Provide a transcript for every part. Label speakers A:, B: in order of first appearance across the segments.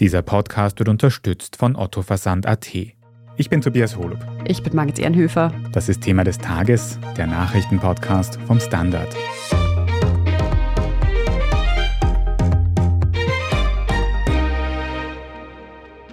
A: Dieser Podcast wird unterstützt von Otto Versand.at. Ich bin Tobias Holub.
B: Ich bin Margit Ehrenhöfer.
A: Das ist Thema des Tages, der Nachrichtenpodcast vom Standard.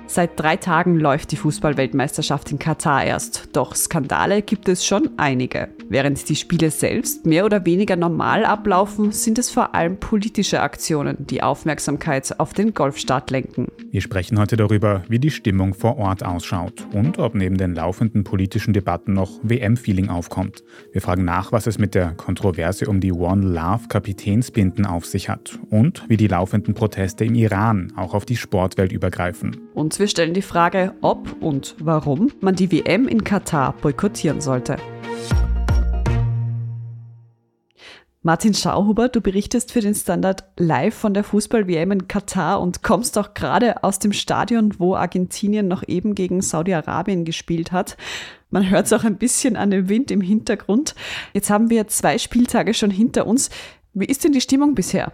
B: Seit drei Tagen läuft die Fußballweltmeisterschaft in Katar erst. Doch Skandale gibt es schon einige. Während die Spiele selbst mehr oder weniger normal ablaufen, sind es vor allem politische Aktionen, die Aufmerksamkeit auf den Golfstaat lenken.
A: Wir sprechen heute darüber, wie die Stimmung vor Ort ausschaut und ob neben den laufenden politischen Debatten noch WM-Feeling aufkommt. Wir fragen nach, was es mit der Kontroverse um die One Love Kapitänsbinden auf sich hat und wie die laufenden Proteste im Iran auch auf die Sportwelt übergreifen.
B: Und wir stellen die Frage, ob und warum man die WM in Katar boykottieren sollte. Martin Schauhuber, du berichtest für den Standard live von der Fußball-WM in Katar und kommst auch gerade aus dem Stadion, wo Argentinien noch eben gegen Saudi-Arabien gespielt hat. Man hört es auch ein bisschen an dem Wind im Hintergrund. Jetzt haben wir zwei Spieltage schon hinter uns. Wie ist denn die Stimmung bisher?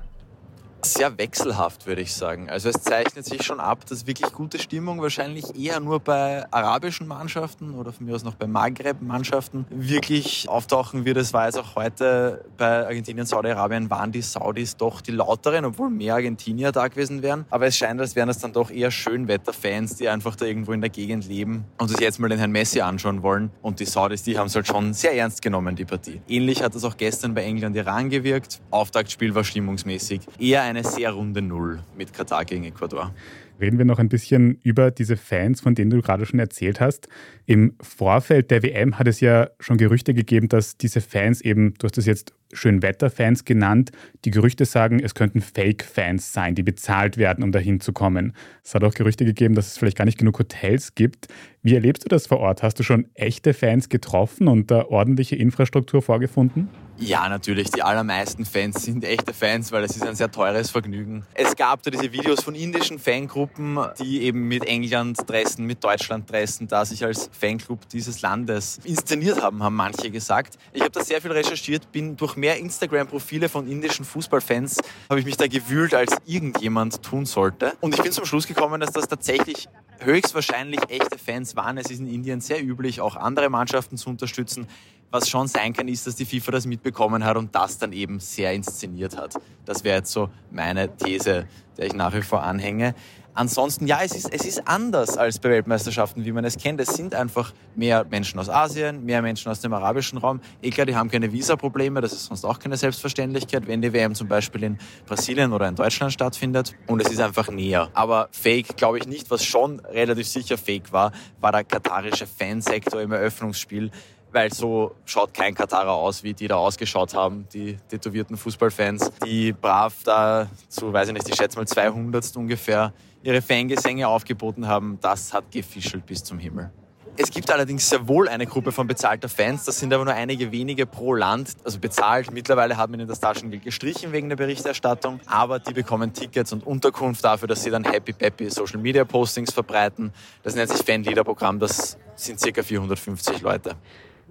C: Sehr wechselhaft, würde ich sagen. Also es zeichnet sich schon ab, dass wirklich gute Stimmung wahrscheinlich eher nur bei arabischen Mannschaften oder von mir aus noch bei Maghreb-Mannschaften wirklich auftauchen wird. Es war jetzt auch heute bei Argentinien, Saudi-Arabien waren die Saudis doch die lauteren, obwohl mehr Argentinier da gewesen wären. Aber es scheint, als wären es dann doch eher Schönwetterfans, die einfach da irgendwo in der Gegend leben und sich jetzt mal den Herrn Messi anschauen wollen. Und die Saudis, die haben es halt schon sehr ernst genommen, die Partie. Ähnlich hat es auch gestern bei England-Iran gewirkt. Auftaktspiel war stimmungsmäßig eher eine sehr runde Null mit Katar gegen Ecuador.
A: Reden wir noch ein bisschen über diese Fans, von denen du gerade schon erzählt hast. Im Vorfeld der WM hat es ja schon Gerüchte gegeben, dass diese Fans eben, du hast das jetzt Schönwetterfans genannt, die Gerüchte sagen, es könnten Fake-Fans sein, die bezahlt werden, um dahin zu kommen. Es hat auch Gerüchte gegeben, dass es vielleicht gar nicht genug Hotels gibt. Wie erlebst du das vor Ort? Hast du schon echte Fans getroffen und da ordentliche Infrastruktur vorgefunden?
C: Ja, natürlich. Die allermeisten Fans sind echte Fans, weil es ist ein sehr teures Vergnügen. Es gab da diese Videos von indischen Fangruppen, die eben mit England dressen, mit Deutschland dressen, da sich als Fanclub dieses Landes inszeniert haben, haben manche gesagt. Ich habe da sehr viel recherchiert, bin durch mehr Instagram-Profile von indischen Fußballfans, habe ich mich da gewühlt, als irgendjemand tun sollte. Und ich bin zum Schluss gekommen, dass das tatsächlich höchstwahrscheinlich echte Fans waren. Es ist in Indien sehr üblich, auch andere Mannschaften zu unterstützen. Was schon sein kann, ist, dass die FIFA das mitbekommen hat und das dann eben sehr inszeniert hat. Das wäre jetzt so meine These, der ich nach wie vor anhänge. Ansonsten, ja, es ist, es ist anders als bei Weltmeisterschaften, wie man es kennt. Es sind einfach mehr Menschen aus Asien, mehr Menschen aus dem arabischen Raum. Eh klar, die haben keine Visaprobleme, das ist sonst auch keine Selbstverständlichkeit, wenn die WM zum Beispiel in Brasilien oder in Deutschland stattfindet. Und es ist einfach näher. Aber fake glaube ich nicht. Was schon relativ sicher fake war, war der katarische Fansektor im Eröffnungsspiel weil so schaut kein Katarer aus, wie die da ausgeschaut haben, die tätowierten Fußballfans, die brav da zu, weiß ich nicht, ich schätze mal 200 ungefähr ihre Fangesänge aufgeboten haben. Das hat gefischelt bis zum Himmel. Es gibt allerdings sehr wohl eine Gruppe von bezahlter Fans, das sind aber nur einige wenige pro Land, also bezahlt. Mittlerweile hat man ihnen das Taschengeld gestrichen wegen der Berichterstattung, aber die bekommen Tickets und Unterkunft dafür, dass sie dann Happy Peppy Social Media Postings verbreiten. Das nennt sich Fanleader-Programm, das sind circa 450 Leute.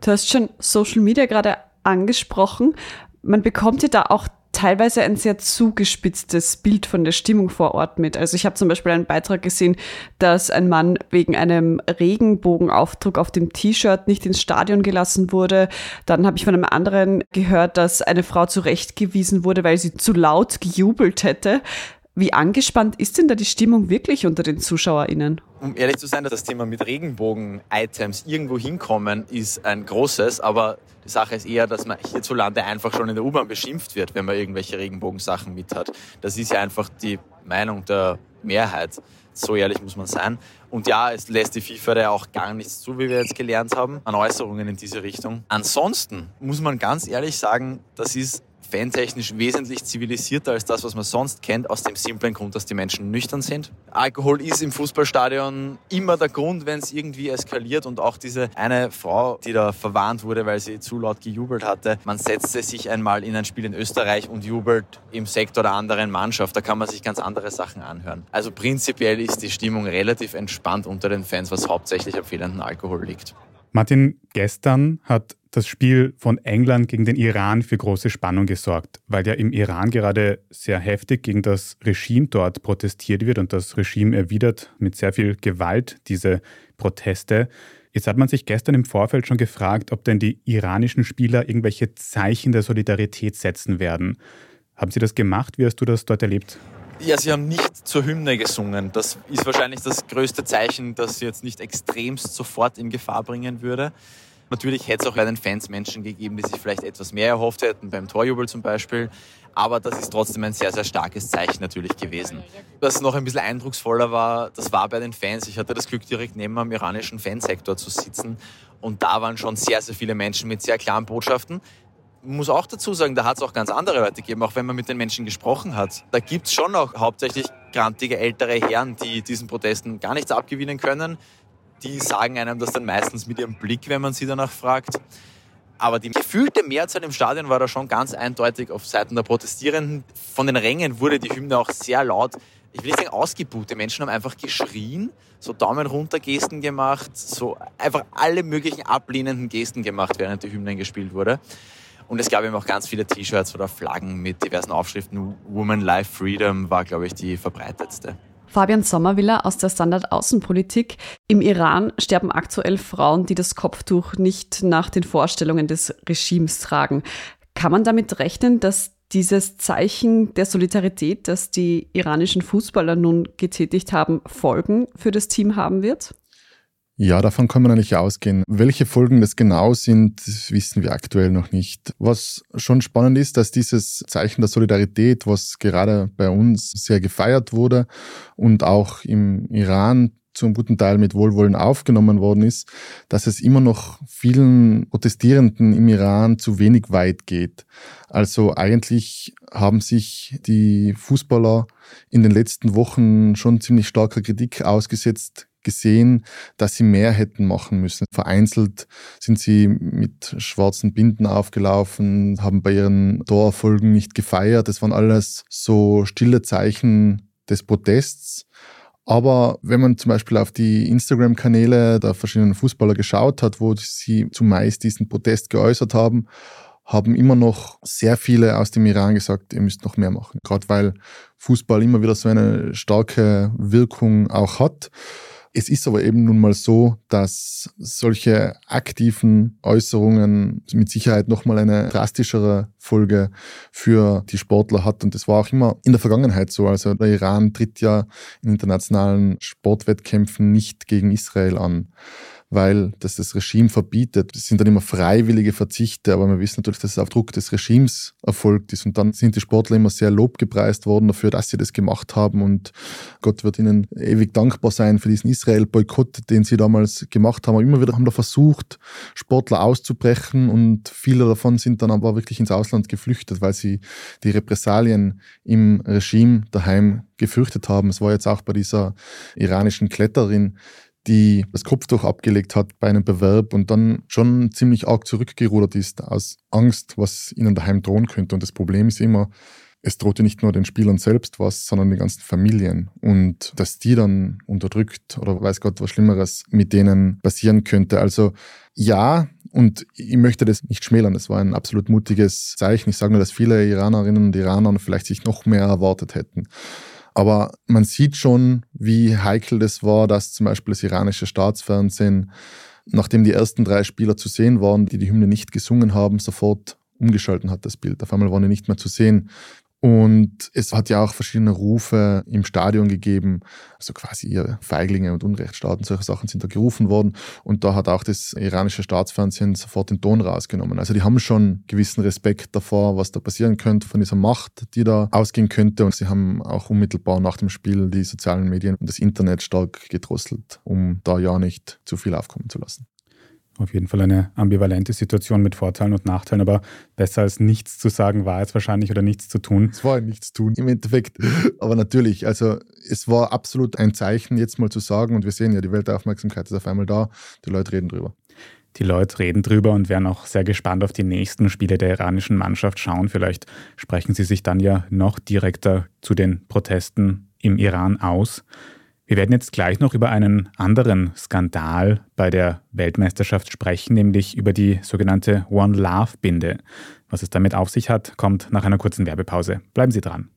B: Du hast schon Social Media gerade angesprochen. Man bekommt ja da auch teilweise ein sehr zugespitztes Bild von der Stimmung vor Ort mit. Also ich habe zum Beispiel einen Beitrag gesehen, dass ein Mann wegen einem Regenbogenaufdruck auf dem T-Shirt nicht ins Stadion gelassen wurde. Dann habe ich von einem anderen gehört, dass eine Frau zurechtgewiesen wurde, weil sie zu laut gejubelt hätte. Wie angespannt ist denn da die Stimmung wirklich unter den ZuschauerInnen?
C: Um ehrlich zu sein, das Thema mit Regenbogen-Items irgendwo hinkommen, ist ein großes, aber die Sache ist eher, dass man hierzulande einfach schon in der U-Bahn beschimpft wird, wenn man irgendwelche Regenbogensachen mit hat. Das ist ja einfach die Meinung der Mehrheit. So ehrlich muss man sein. Und ja, es lässt die FIFA ja auch gar nichts zu, wie wir jetzt gelernt haben, an Äußerungen in diese Richtung. Ansonsten muss man ganz ehrlich sagen, das ist fantechnisch wesentlich zivilisierter als das, was man sonst kennt, aus dem simplen Grund, dass die Menschen nüchtern sind. Alkohol ist im Fußballstadion immer der Grund, wenn es irgendwie eskaliert und auch diese eine Frau, die da verwarnt wurde, weil sie zu laut gejubelt hatte. Man setzte sich einmal in ein Spiel in Österreich und jubelt im Sektor der anderen Mannschaft. Da kann man sich ganz andere Sachen anhören. Also prinzipiell ist die Stimmung relativ entspannt unter den Fans, was hauptsächlich am fehlenden Alkohol liegt.
A: Martin, gestern hat das Spiel von England gegen den Iran für große Spannung gesorgt, weil ja im Iran gerade sehr heftig gegen das Regime dort protestiert wird und das Regime erwidert mit sehr viel Gewalt diese Proteste. Jetzt hat man sich gestern im Vorfeld schon gefragt, ob denn die iranischen Spieler irgendwelche Zeichen der Solidarität setzen werden. Haben Sie das gemacht? Wie hast du das dort erlebt?
C: Ja, sie haben nicht zur Hymne gesungen. Das ist wahrscheinlich das größte Zeichen, das sie jetzt nicht extremst sofort in Gefahr bringen würde. Natürlich hätte es auch bei den Fans Menschen gegeben, die sich vielleicht etwas mehr erhofft hätten, beim Torjubel zum Beispiel. Aber das ist trotzdem ein sehr, sehr starkes Zeichen natürlich gewesen. Was noch ein bisschen eindrucksvoller war, das war bei den Fans. Ich hatte das Glück, direkt neben am iranischen Fansektor zu sitzen. Und da waren schon sehr, sehr viele Menschen mit sehr klaren Botschaften muss auch dazu sagen, da hat es auch ganz andere Leute gegeben, auch wenn man mit den Menschen gesprochen hat. Da gibt es schon auch hauptsächlich grantige ältere Herren, die diesen Protesten gar nichts abgewinnen können. Die sagen einem das dann meistens mit ihrem Blick, wenn man sie danach fragt. Aber die gefühlte Mehrzahl im Stadion war da schon ganz eindeutig auf Seiten der Protestierenden. Von den Rängen wurde die Hymne auch sehr laut, ich will nicht sagen ausgebuht. Die Menschen haben einfach geschrien, so Daumen runter Gesten gemacht, so einfach alle möglichen ablehnenden Gesten gemacht, während die Hymne gespielt wurde. Und es gab eben auch ganz viele T-Shirts oder Flaggen mit diversen Aufschriften. Woman Life Freedom war, glaube ich, die verbreitetste.
B: Fabian Sommerwiller aus der Standard Außenpolitik. Im Iran sterben aktuell Frauen, die das Kopftuch nicht nach den Vorstellungen des Regimes tragen. Kann man damit rechnen, dass dieses Zeichen der Solidarität, das die iranischen Fußballer nun getätigt haben, Folgen für das Team haben wird?
D: Ja, davon kann man eigentlich ausgehen. Welche Folgen das genau sind, wissen wir aktuell noch nicht. Was schon spannend ist, dass dieses Zeichen der Solidarität, was gerade bei uns sehr gefeiert wurde und auch im Iran zum guten Teil mit Wohlwollen aufgenommen worden ist, dass es immer noch vielen Protestierenden im Iran zu wenig weit geht. Also eigentlich haben sich die Fußballer in den letzten Wochen schon ziemlich starker Kritik ausgesetzt gesehen, dass sie mehr hätten machen müssen. Vereinzelt sind sie mit schwarzen Binden aufgelaufen, haben bei ihren Torerfolgen nicht gefeiert. Das waren alles so stille Zeichen des Protests. Aber wenn man zum Beispiel auf die Instagram-Kanäle der verschiedenen Fußballer geschaut hat, wo sie zumeist diesen Protest geäußert haben, haben immer noch sehr viele aus dem Iran gesagt, ihr müsst noch mehr machen. Gerade weil Fußball immer wieder so eine starke Wirkung auch hat. Es ist aber eben nun mal so, dass solche aktiven Äußerungen mit Sicherheit nochmal eine drastischere Folge für die Sportler hat. Und das war auch immer in der Vergangenheit so. Also der Iran tritt ja in internationalen Sportwettkämpfen nicht gegen Israel an weil das das Regime verbietet. Das sind dann immer freiwillige Verzichte, aber wir wissen natürlich, dass es auf Druck des Regimes erfolgt ist. Und dann sind die Sportler immer sehr lobgepreist worden dafür, dass sie das gemacht haben. Und Gott wird ihnen ewig dankbar sein für diesen Israel-Boykott, den sie damals gemacht haben. Aber immer wieder haben da versucht, Sportler auszubrechen und viele davon sind dann aber wirklich ins Ausland geflüchtet, weil sie die Repressalien im Regime daheim gefürchtet haben. Es war jetzt auch bei dieser iranischen Kletterin, die das Kopftuch abgelegt hat bei einem Bewerb und dann schon ziemlich arg zurückgerudert ist aus Angst, was ihnen daheim drohen könnte. Und das Problem ist immer, es drohte nicht nur den Spielern selbst was, sondern den ganzen Familien. Und dass die dann unterdrückt oder weiß Gott was Schlimmeres mit denen passieren könnte. Also ja, und ich möchte das nicht schmälern. Das war ein absolut mutiges Zeichen. Ich sage nur, dass viele Iranerinnen und Iraner vielleicht sich noch mehr erwartet hätten. Aber man sieht schon, wie heikel das war, dass zum Beispiel das iranische Staatsfernsehen, nachdem die ersten drei Spieler zu sehen waren, die die Hymne nicht gesungen haben, sofort umgeschalten hat, das Bild. Auf einmal waren die nicht mehr zu sehen. Und es hat ja auch verschiedene Rufe im Stadion gegeben, also quasi ihr Feiglinge und Unrechtsstaaten, solche Sachen sind da gerufen worden. Und da hat auch das iranische Staatsfernsehen sofort den Ton rausgenommen. Also die haben schon gewissen Respekt davor, was da passieren könnte, von dieser Macht, die da ausgehen könnte. Und sie haben auch unmittelbar nach dem Spiel die sozialen Medien und das Internet stark gedrosselt, um da ja nicht zu viel aufkommen zu lassen
A: auf jeden Fall eine ambivalente Situation mit Vorteilen und Nachteilen, aber besser als nichts zu sagen war es wahrscheinlich oder nichts zu tun.
D: Es war nichts tun im Endeffekt. Aber natürlich, also es war absolut ein Zeichen, jetzt mal zu sagen, und wir sehen ja, die Weltaufmerksamkeit ist auf einmal da, die Leute reden drüber.
A: Die Leute reden drüber und werden auch sehr gespannt auf die nächsten Spiele der iranischen Mannschaft schauen. Vielleicht sprechen sie sich dann ja noch direkter zu den Protesten im Iran aus. Wir werden jetzt gleich noch über einen anderen Skandal bei der Weltmeisterschaft sprechen, nämlich über die sogenannte One Love Binde. Was es damit auf sich hat, kommt nach einer kurzen Werbepause. Bleiben Sie dran.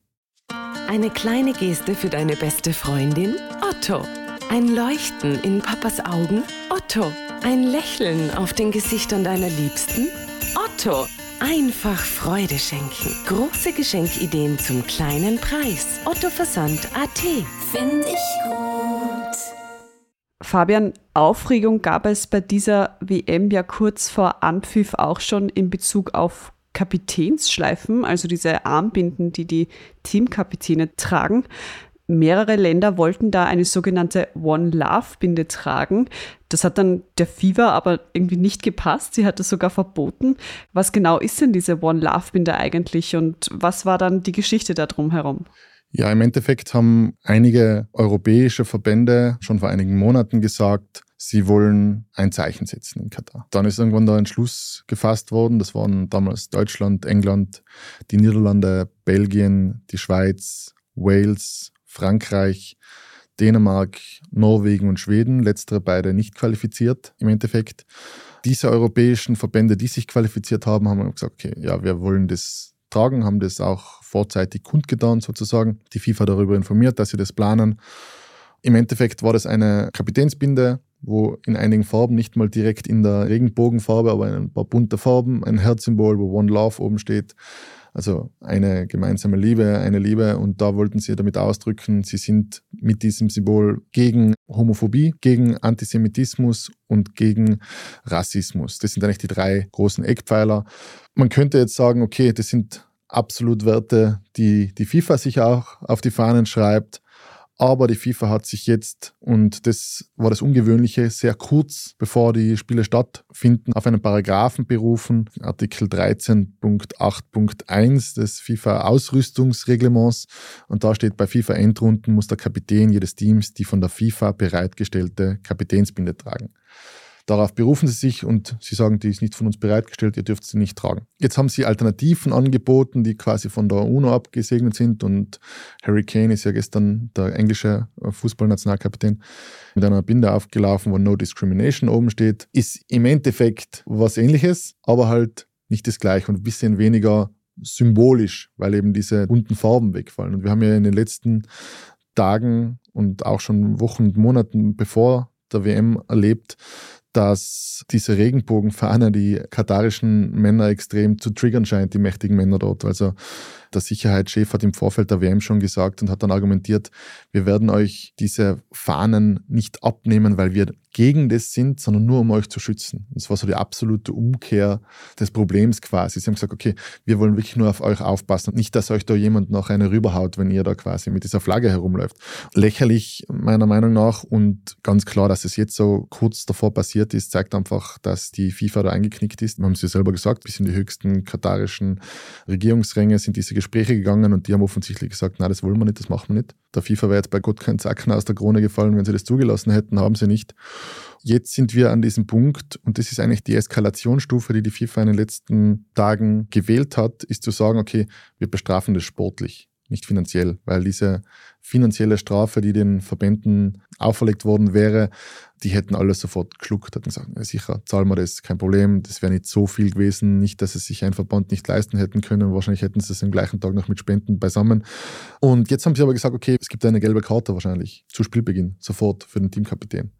E: Eine kleine Geste für deine beste Freundin? Otto. Ein Leuchten in Papas Augen? Otto. Ein Lächeln auf den Gesichtern deiner Liebsten? Otto. Einfach Freude schenken. Große Geschenkideen zum kleinen Preis. Otto Versand AT.
F: Finde ich gut.
B: Fabian, Aufregung gab es bei dieser WM ja kurz vor Anpfiff auch schon in Bezug auf Kapitänsschleifen, also diese Armbinden, die die Teamkapitäne tragen. Mehrere Länder wollten da eine sogenannte One Love Binde tragen. Das hat dann der FIFA aber irgendwie nicht gepasst. Sie hat das sogar verboten. Was genau ist denn diese One Love Binde eigentlich und was war dann die Geschichte darum herum?
D: Ja, im Endeffekt haben einige europäische Verbände schon vor einigen Monaten gesagt, sie wollen ein Zeichen setzen in Katar. Dann ist irgendwann da ein Schluss gefasst worden. Das waren damals Deutschland, England, die Niederlande, Belgien, die Schweiz, Wales, Frankreich, Dänemark, Norwegen und Schweden, letztere beide nicht qualifiziert im Endeffekt. Diese europäischen Verbände, die sich qualifiziert haben, haben gesagt, okay, ja, wir wollen das tragen, haben das auch vorzeitig kundgetan sozusagen. Die FIFA darüber informiert, dass sie das planen. Im Endeffekt war das eine Kapitänsbinde, wo in einigen Farben, nicht mal direkt in der Regenbogenfarbe, aber in ein paar bunte Farben, ein Herzsymbol, wo One Love oben steht, also eine gemeinsame Liebe, eine Liebe. Und da wollten sie damit ausdrücken, sie sind mit diesem Symbol gegen Homophobie, gegen Antisemitismus und gegen Rassismus. Das sind eigentlich die drei großen Eckpfeiler. Man könnte jetzt sagen, okay, das sind absolut Werte, die die FIFA sich auch auf die Fahnen schreibt. Aber die FIFA hat sich jetzt, und das war das Ungewöhnliche, sehr kurz bevor die Spiele stattfinden, auf einen Paragraphen berufen, Artikel 13.8.1 des FIFA-Ausrüstungsreglements. Und da steht, bei FIFA-Endrunden muss der Kapitän jedes Teams die von der FIFA bereitgestellte Kapitänsbinde tragen. Darauf berufen sie sich und sie sagen, die ist nicht von uns bereitgestellt, ihr dürft sie nicht tragen. Jetzt haben sie Alternativen angeboten, die quasi von der UNO abgesegnet sind und Harry Kane ist ja gestern der englische Fußballnationalkapitän mit einer Binde aufgelaufen, wo No Discrimination oben steht. Ist im Endeffekt was ähnliches, aber halt nicht das gleiche und ein bisschen weniger symbolisch, weil eben diese bunten Farben wegfallen. Und wir haben ja in den letzten Tagen und auch schon Wochen und Monaten bevor der WM erlebt, dass diese Regenbogenfahne die katarischen Männer extrem zu triggern scheint, die mächtigen Männer dort. Also der Sicherheitschef hat im Vorfeld der WM schon gesagt und hat dann argumentiert, wir werden euch diese Fahnen nicht abnehmen, weil wir gegen das sind, sondern nur um euch zu schützen. Das war so die absolute Umkehr des Problems quasi. Sie haben gesagt, okay, wir wollen wirklich nur auf euch aufpassen und nicht, dass euch da jemand noch eine rüberhaut, wenn ihr da quasi mit dieser Flagge herumläuft. Lächerlich meiner Meinung nach und ganz klar, dass es jetzt so kurz davor passiert ist, zeigt einfach, dass die FIFA da eingeknickt ist. Wir haben es ja selber gesagt, bis in die höchsten katarischen Regierungsränge sind diese Gespräche gegangen und die haben offensichtlich gesagt, nein, das wollen wir nicht, das machen wir nicht. Der FIFA wäre jetzt bei Gott kein Zacken aus der Krone gefallen, wenn sie das zugelassen hätten, haben sie nicht. Jetzt sind wir an diesem Punkt und das ist eigentlich die Eskalationsstufe, die die FIFA in den letzten Tagen gewählt hat, ist zu sagen, okay, wir bestrafen das sportlich nicht finanziell, weil diese finanzielle Strafe, die den Verbänden auferlegt worden wäre, die hätten alles sofort geschluckt, hätten gesagt, sicher, zahlen wir das, kein Problem, das wäre nicht so viel gewesen, nicht, dass es sich ein Verband nicht leisten hätten können, wahrscheinlich hätten sie es am gleichen Tag noch mit Spenden beisammen. Und jetzt haben sie aber gesagt, okay, es gibt eine gelbe Karte wahrscheinlich zu Spielbeginn, sofort für den Teamkapitän.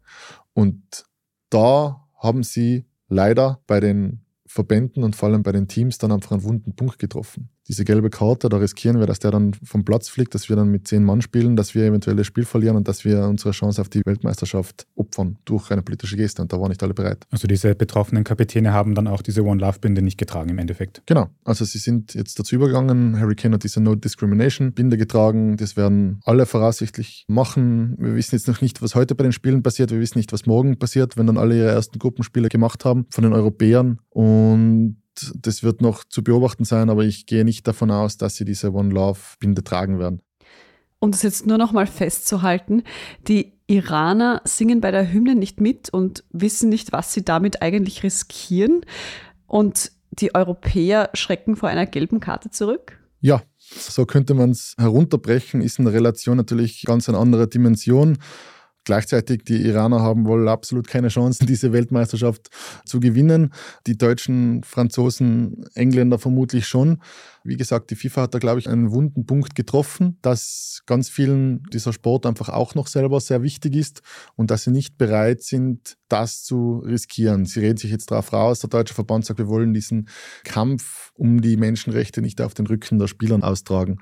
D: Und da haben sie leider bei den Verbänden und vor allem bei den Teams dann einfach einen wunden Punkt getroffen. Diese gelbe Karte, da riskieren wir, dass der dann vom Platz fliegt, dass wir dann mit zehn Mann spielen, dass wir eventuell das Spiel verlieren und dass wir unsere Chance auf die Weltmeisterschaft opfern durch eine politische Geste. Und da waren nicht alle bereit.
A: Also diese betroffenen Kapitäne haben dann auch diese One Love Binde nicht getragen im Endeffekt.
D: Genau. Also sie sind jetzt dazu übergegangen. Harry Kane hat diese No Discrimination Binde getragen. Das werden alle voraussichtlich machen. Wir wissen jetzt noch nicht, was heute bei den Spielen passiert. Wir wissen nicht, was morgen passiert, wenn dann alle ihre ersten Gruppenspiele gemacht haben von den Europäern. Und das wird noch zu beobachten sein, aber ich gehe nicht davon aus, dass sie diese One Love Binde tragen werden.
B: Um das jetzt nur noch mal festzuhalten, die Iraner singen bei der Hymne nicht mit und wissen nicht, was sie damit eigentlich riskieren. Und die Europäer schrecken vor einer gelben Karte zurück?
D: Ja, So könnte man es herunterbrechen, ist in der Relation natürlich ganz eine andere Dimension. Gleichzeitig, die Iraner haben wohl absolut keine Chancen, diese Weltmeisterschaft zu gewinnen. Die Deutschen, Franzosen, Engländer vermutlich schon. Wie gesagt, die FIFA hat da, glaube ich, einen wunden Punkt getroffen, dass ganz vielen dieser Sport einfach auch noch selber sehr wichtig ist und dass sie nicht bereit sind, das zu riskieren. Sie reden sich jetzt darauf raus. Der Deutsche Verband sagt, wir wollen diesen Kampf um die Menschenrechte nicht auf den Rücken der Spieler austragen.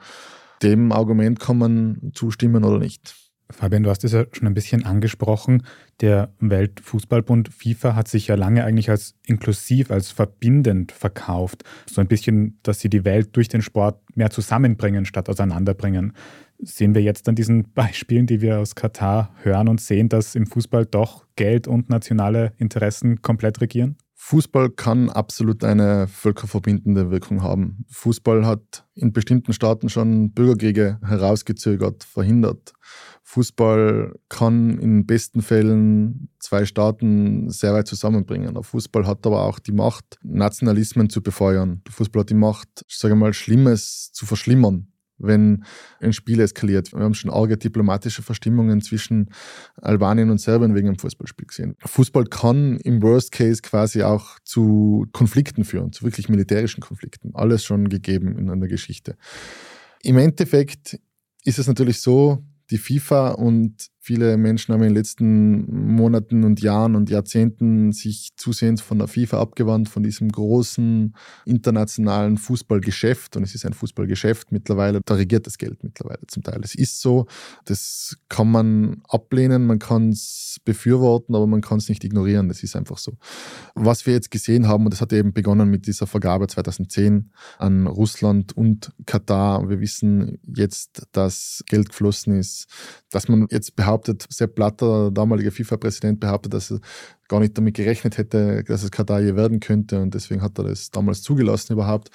D: Dem Argument kann man zustimmen oder nicht.
A: Fabian, du hast es ja schon ein bisschen angesprochen. Der Weltfußballbund FIFA hat sich ja lange eigentlich als inklusiv, als verbindend verkauft. So ein bisschen, dass sie die Welt durch den Sport mehr zusammenbringen statt auseinanderbringen. Sehen wir jetzt an diesen Beispielen, die wir aus Katar hören und sehen, dass im Fußball doch Geld und nationale Interessen komplett regieren?
D: Fußball kann absolut eine völkerverbindende Wirkung haben. Fußball hat in bestimmten Staaten schon Bürgerkriege herausgezögert, verhindert. Fußball kann in besten Fällen zwei Staaten sehr weit zusammenbringen. Der Fußball hat aber auch die Macht, Nationalismen zu befeuern. Der Fußball hat die Macht, ich sage mal, Schlimmes zu verschlimmern wenn ein Spiel eskaliert. Wir haben schon arge diplomatische Verstimmungen zwischen Albanien und Serbien wegen einem Fußballspiel gesehen. Fußball kann im Worst Case quasi auch zu Konflikten führen, zu wirklich militärischen Konflikten. Alles schon gegeben in einer Geschichte. Im Endeffekt ist es natürlich so, die FIFA und viele Menschen haben in den letzten Monaten und Jahren und Jahrzehnten sich zusehends von der FIFA abgewandt, von diesem großen internationalen Fußballgeschäft. Und es ist ein Fußballgeschäft mittlerweile, da regiert das Geld mittlerweile zum Teil. Es ist so, das kann man ablehnen, man kann es befürworten, aber man kann es nicht ignorieren. Das ist einfach so. Was wir jetzt gesehen haben, und das hat eben begonnen mit dieser Vergabe 2010 an Russland und Katar. Wir wissen jetzt, dass Geld geflossen ist, dass man jetzt behauptet, behauptet, Sepp Blatter, der damalige FIFA-Präsident, behauptet, dass er gar nicht damit gerechnet hätte, dass es Katar je werden könnte und deswegen hat er das damals zugelassen überhaupt.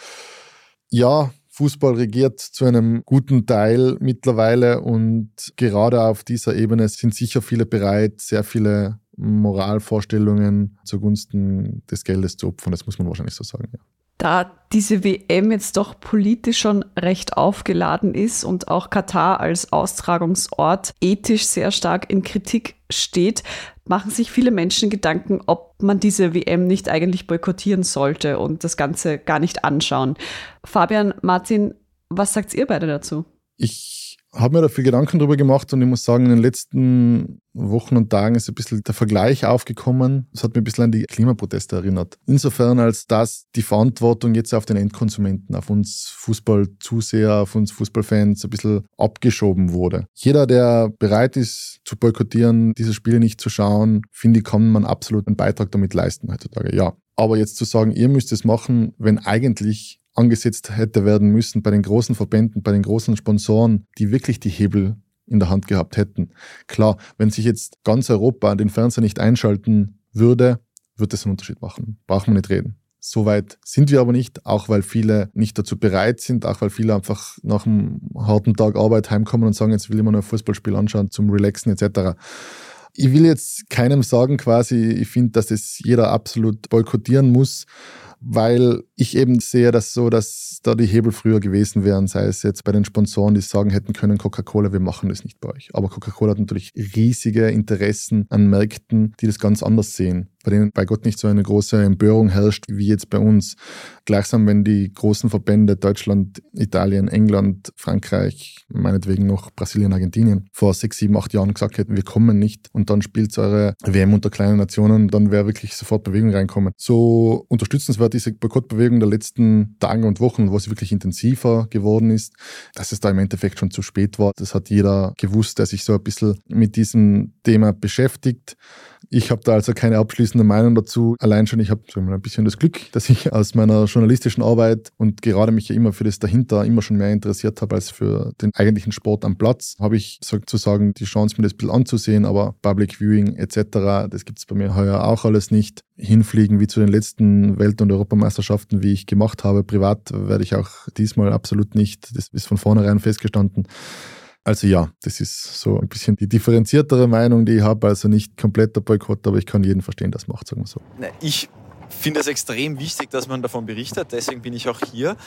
D: Ja, Fußball regiert zu einem guten Teil mittlerweile und gerade auf dieser Ebene sind sicher viele bereit, sehr viele Moralvorstellungen zugunsten des Geldes zu opfern. Das muss man wahrscheinlich so sagen. Ja
B: da diese WM jetzt doch politisch schon recht aufgeladen ist und auch Katar als Austragungsort ethisch sehr stark in Kritik steht, machen sich viele Menschen Gedanken, ob man diese WM nicht eigentlich boykottieren sollte und das Ganze gar nicht anschauen. Fabian, Martin, was sagt ihr beide dazu?
D: Ich habe mir da viel Gedanken drüber gemacht und ich muss sagen, in den letzten Wochen und Tagen ist ein bisschen der Vergleich aufgekommen. Das hat mir ein bisschen an die Klimaproteste erinnert. Insofern, als dass die Verantwortung jetzt auf den Endkonsumenten, auf uns Fußballzuseher, auf uns Fußballfans ein bisschen abgeschoben wurde. Jeder, der bereit ist zu boykottieren, diese Spiele nicht zu schauen, finde ich, kann man absolut einen Beitrag damit leisten heutzutage. Ja. Aber jetzt zu sagen, ihr müsst es machen, wenn eigentlich angesetzt hätte werden müssen bei den großen Verbänden, bei den großen Sponsoren, die wirklich die Hebel in der Hand gehabt hätten. Klar, wenn sich jetzt ganz Europa den Fernseher nicht einschalten würde, würde das einen Unterschied machen. Brauchen wir nicht reden. Soweit sind wir aber nicht, auch weil viele nicht dazu bereit sind, auch weil viele einfach nach einem harten Tag Arbeit heimkommen und sagen, jetzt will ich mir nur ein Fußballspiel anschauen zum Relaxen etc. Ich will jetzt keinem sagen quasi, ich finde, dass das jeder absolut boykottieren muss weil ich eben sehe das so, dass da die Hebel früher gewesen wären, sei es jetzt bei den Sponsoren, die sagen hätten können, Coca-Cola, wir machen das nicht bei euch. Aber Coca-Cola hat natürlich riesige Interessen an Märkten, die das ganz anders sehen bei denen bei Gott nicht so eine große Empörung herrscht wie jetzt bei uns. Gleichsam, wenn die großen Verbände Deutschland, Italien, England, Frankreich, meinetwegen noch Brasilien, Argentinien vor sechs, sieben, acht Jahren gesagt hätten, wir kommen nicht und dann spielt eure WM unter kleinen Nationen, dann wäre wirklich sofort Bewegung reinkommen. So unterstützenswert diese Boykottbewegung der letzten Tage und Wochen, wo es wirklich intensiver geworden ist, dass es da im Endeffekt schon zu spät war. Das hat jeder gewusst, der sich so ein bisschen mit diesem Thema beschäftigt. Ich habe da also keine abschließende Meinung dazu. Allein schon, ich habe ein bisschen das Glück, dass ich aus meiner journalistischen Arbeit und gerade mich ja immer für das dahinter immer schon mehr interessiert habe als für den eigentlichen Sport am Platz, habe ich sozusagen die Chance, mir das ein bisschen anzusehen. Aber Public Viewing etc., das gibt es bei mir heuer auch alles nicht. Hinfliegen wie zu den letzten Welt- und Europameisterschaften, wie ich gemacht habe. Privat werde ich auch diesmal absolut nicht. Das ist von vornherein festgestanden. Also ja, das ist so ein bisschen die differenziertere Meinung, die ich habe. Also nicht kompletter Boykott, aber ich kann jeden verstehen, das macht, sagen wir so.
C: Ich finde es extrem wichtig, dass man davon berichtet. Deswegen bin ich auch hier.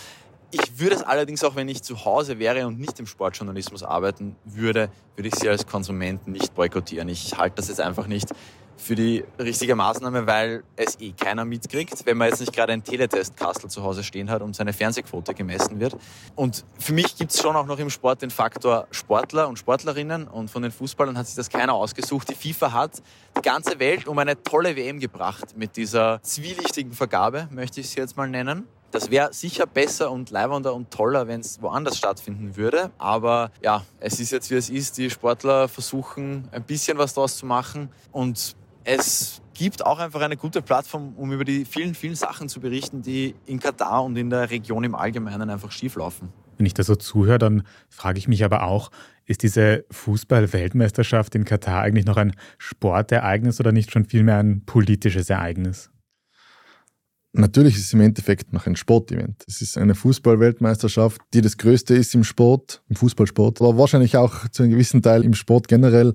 C: Ich würde es allerdings auch, wenn ich zu Hause wäre und nicht im Sportjournalismus arbeiten würde, würde ich sie als Konsument nicht boykottieren. Ich halte das jetzt einfach nicht für die richtige Maßnahme, weil es eh keiner mitkriegt, wenn man jetzt nicht gerade einen Teletest-Kastel zu Hause stehen hat und seine Fernsehquote gemessen wird. Und für mich gibt es schon auch noch im Sport den Faktor Sportler und Sportlerinnen und von den Fußballern hat sich das keiner ausgesucht. Die FIFA hat die ganze Welt um eine tolle WM gebracht mit dieser zwielichtigen Vergabe, möchte ich sie jetzt mal nennen. Das wäre sicher besser und leibender und toller, wenn es woanders stattfinden würde. Aber ja, es ist jetzt wie es ist. Die Sportler versuchen ein bisschen was daraus zu machen und es gibt auch einfach eine gute Plattform, um über die vielen, vielen Sachen zu berichten, die in Katar und in der Region im Allgemeinen einfach schieflaufen.
A: Wenn ich da so zuhöre, dann frage ich mich aber auch, ist diese Fußball-Weltmeisterschaft in Katar eigentlich noch ein Sportereignis oder nicht schon vielmehr ein politisches Ereignis?
D: Natürlich ist es im Endeffekt noch ein Sportevent. Es ist eine Fußball-Weltmeisterschaft, die das größte ist im Sport, im Fußballsport, aber wahrscheinlich auch zu einem gewissen Teil im Sport generell.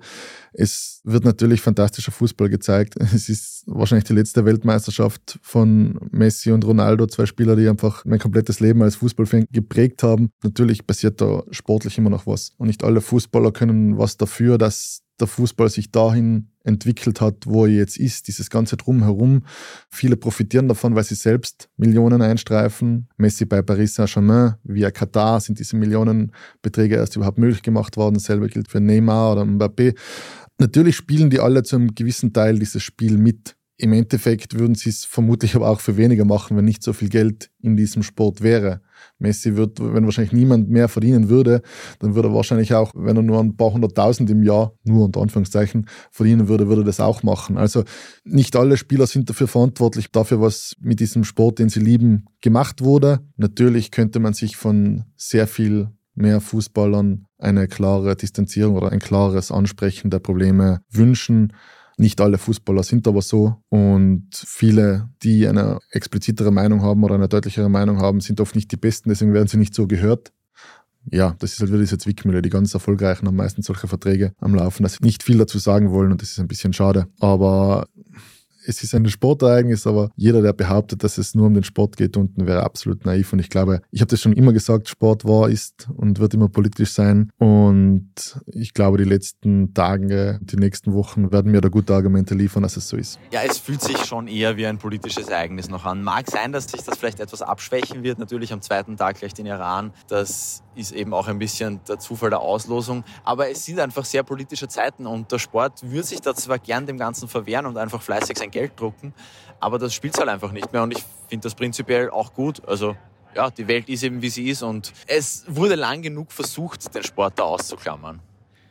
D: Es wird natürlich fantastischer Fußball gezeigt. Es ist wahrscheinlich die letzte Weltmeisterschaft von Messi und Ronaldo, zwei Spieler, die einfach mein komplettes Leben als Fußballfan geprägt haben. Natürlich passiert da sportlich immer noch was. Und nicht alle Fußballer können was dafür, dass der Fußball sich dahin entwickelt hat, wo er jetzt ist, dieses ganze Drumherum. Viele profitieren davon, weil sie selbst Millionen einstreifen. Messi bei Paris Saint-Germain, via Katar sind diese Millionenbeträge erst überhaupt möglich gemacht worden. Dasselbe gilt für Neymar oder Mbappé. Natürlich spielen die alle zu einem gewissen Teil dieses Spiel mit. Im Endeffekt würden sie es vermutlich aber auch für weniger machen, wenn nicht so viel Geld in diesem Sport wäre. Messi wird, wenn wahrscheinlich niemand mehr verdienen würde, dann würde er wahrscheinlich auch, wenn er nur ein paar hunderttausend im Jahr, nur unter Anführungszeichen, verdienen würde, würde er das auch machen. Also nicht alle Spieler sind dafür verantwortlich, dafür, was mit diesem Sport, den sie lieben, gemacht wurde. Natürlich könnte man sich von sehr viel mehr Fußballern eine klare Distanzierung oder ein klares Ansprechen der Probleme wünschen. Nicht alle Fußballer sind aber so und viele, die eine explizitere Meinung haben oder eine deutlichere Meinung haben, sind oft nicht die Besten, deswegen werden sie nicht so gehört. Ja, das ist halt wieder diese Zwickmühle. Die ganz Erfolgreichen haben meistens solche Verträge am Laufen, dass sie nicht viel dazu sagen wollen und das ist ein bisschen schade. Aber es ist ein Sportereignis, aber jeder, der behauptet, dass es nur um den Sport geht, unten wäre absolut naiv. Und ich glaube, ich habe das schon immer gesagt, Sport war, ist und wird immer politisch sein. Und ich glaube, die letzten Tage, die nächsten Wochen werden mir da gute Argumente liefern, dass es so ist.
C: Ja, es fühlt sich schon eher wie ein politisches Ereignis noch an. Mag sein, dass sich das vielleicht etwas abschwächen wird, natürlich am zweiten Tag gleich den Iran. Das ist eben auch ein bisschen der Zufall der Auslosung. Aber es sind einfach sehr politische Zeiten und der Sport würde sich da zwar gern dem Ganzen verwehren und einfach fleißig sein Geld drucken, aber das spielt halt einfach nicht mehr und ich finde das prinzipiell auch gut. Also ja, die Welt ist eben wie sie ist und es wurde lang genug versucht, den Sport da auszuklammern.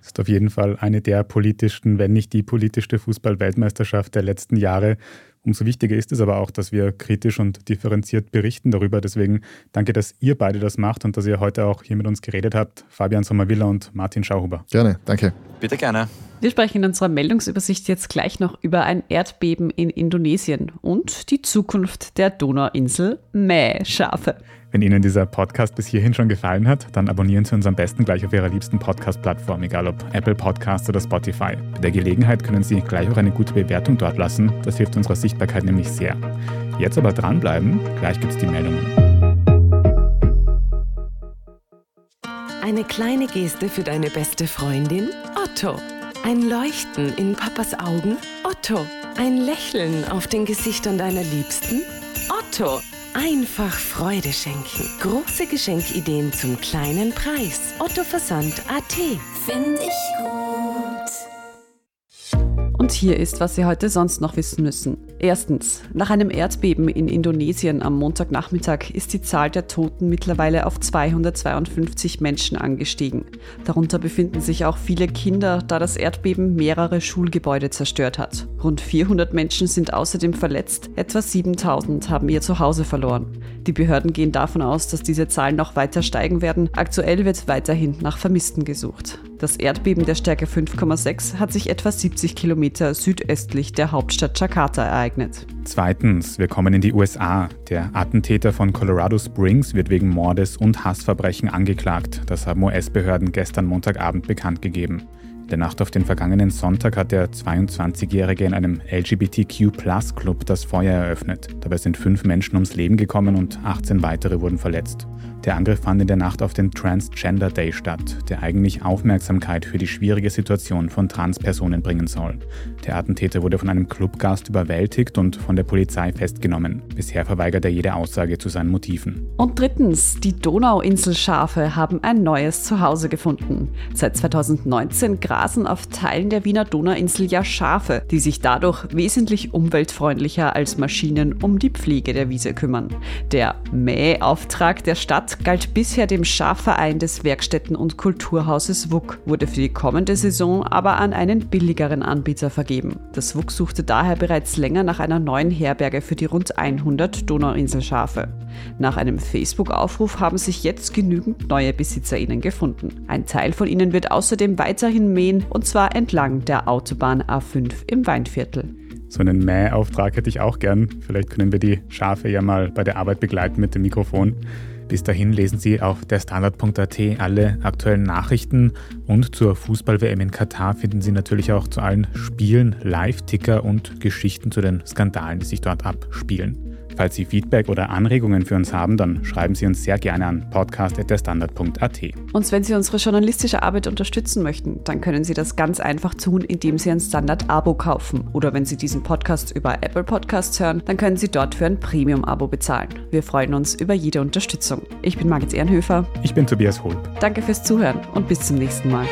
A: Das ist auf jeden Fall eine der politischsten, wenn nicht die politischste Fußball-Weltmeisterschaft der letzten Jahre. Umso wichtiger ist es aber auch, dass wir kritisch und differenziert berichten darüber. Deswegen danke, dass ihr beide das macht und dass ihr heute auch hier mit uns geredet habt. Fabian Sommervilla und Martin Schauhuber.
D: Gerne, danke.
C: Bitte gerne.
B: Wir sprechen in unserer Meldungsübersicht jetzt gleich noch über ein Erdbeben in Indonesien und die Zukunft der Donauinsel Mähschafe.
A: Wenn Ihnen dieser Podcast bis hierhin schon gefallen hat, dann abonnieren Sie uns am besten gleich auf Ihrer liebsten Podcast-Plattform, egal ob Apple Podcasts oder Spotify. Bei der Gelegenheit können Sie gleich auch eine gute Bewertung dort lassen. Das hilft unserer Sichtbarkeit nämlich sehr. Jetzt aber dranbleiben, gleich gibt es die Meldungen.
E: Eine kleine Geste für deine beste Freundin? Otto. Ein Leuchten in Papas Augen? Otto. Ein Lächeln auf den Gesichtern deiner Liebsten? Otto. Einfach Freude schenken. Große Geschenkideen zum kleinen Preis. Otto Versand AT.
F: Find ich gut.
B: Und hier ist, was Sie heute sonst noch wissen müssen. Erstens, nach einem Erdbeben in Indonesien am Montagnachmittag ist die Zahl der Toten mittlerweile auf 252 Menschen angestiegen. Darunter befinden sich auch viele Kinder, da das Erdbeben mehrere Schulgebäude zerstört hat. Rund 400 Menschen sind außerdem verletzt, etwa 7000 haben ihr Zuhause verloren. Die Behörden gehen davon aus, dass diese Zahlen noch weiter steigen werden. Aktuell wird weiterhin nach Vermissten gesucht. Das Erdbeben der Stärke 5,6 hat sich etwa 70 Kilometer südöstlich der Hauptstadt Jakarta ereignet.
A: Zweitens, wir kommen in die USA. Der Attentäter von Colorado Springs wird wegen Mordes und Hassverbrechen angeklagt. Das haben US-Behörden gestern Montagabend bekannt gegeben. In der Nacht auf den vergangenen Sonntag hat der 22-Jährige in einem LGBTQ-Plus-Club das Feuer eröffnet. Dabei sind fünf Menschen ums Leben gekommen und 18 weitere wurden verletzt. Der Angriff fand in der Nacht auf den Transgender Day statt, der eigentlich Aufmerksamkeit für die schwierige Situation von Transpersonen bringen soll. Der Attentäter wurde von einem Clubgast überwältigt und von der Polizei festgenommen. Bisher verweigert er jede Aussage zu seinen Motiven.
B: Und drittens, die Donauinselschafe haben ein neues Zuhause gefunden. Seit 2019 grasen auf Teilen der Wiener Donauinsel ja Schafe, die sich dadurch wesentlich umweltfreundlicher als Maschinen um die Pflege der Wiese kümmern. Der Mähauftrag der Stadt galt bisher dem Schafverein des Werkstätten- und Kulturhauses WUK, wurde für die kommende Saison aber an einen billigeren Anbieter vergeben. Das WUK suchte daher bereits länger nach einer neuen Herberge für die rund 100 Donauinselschafe. Nach einem Facebook-Aufruf haben sich jetzt genügend neue BesitzerInnen gefunden. Ein Teil von ihnen wird außerdem weiterhin mähen und zwar entlang der Autobahn A5 im Weinviertel.
A: So einen Mähauftrag hätte ich auch gern. Vielleicht können wir die Schafe ja mal bei der Arbeit begleiten mit dem Mikrofon. Bis dahin lesen Sie auf der Standard.at alle aktuellen Nachrichten und zur Fußball-WM in Katar finden Sie natürlich auch zu allen Spielen Live-Ticker und Geschichten zu den Skandalen, die sich dort abspielen. Falls Sie Feedback oder Anregungen für uns haben, dann schreiben Sie uns sehr gerne an podcast.derstandard.at.
B: Und wenn Sie unsere journalistische Arbeit unterstützen möchten, dann können Sie das ganz einfach tun, indem Sie ein Standard-Abo kaufen. Oder wenn Sie diesen Podcast über Apple Podcasts hören, dann können Sie dort für ein Premium-Abo bezahlen. Wir freuen uns über jede Unterstützung. Ich bin Margit Ehrenhöfer.
A: Ich bin Tobias Holb.
B: Danke fürs Zuhören und bis zum nächsten Mal.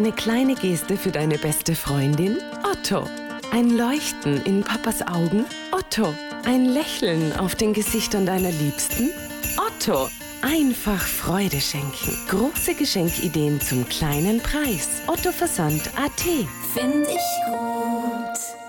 E: Eine kleine Geste für deine beste Freundin? Otto. Ein Leuchten in Papas Augen? Otto. Ein Lächeln auf den Gesichtern deiner Liebsten? Otto. Einfach Freude schenken. Große Geschenkideen zum kleinen Preis. Otto Versand AT.
F: Find ich gut.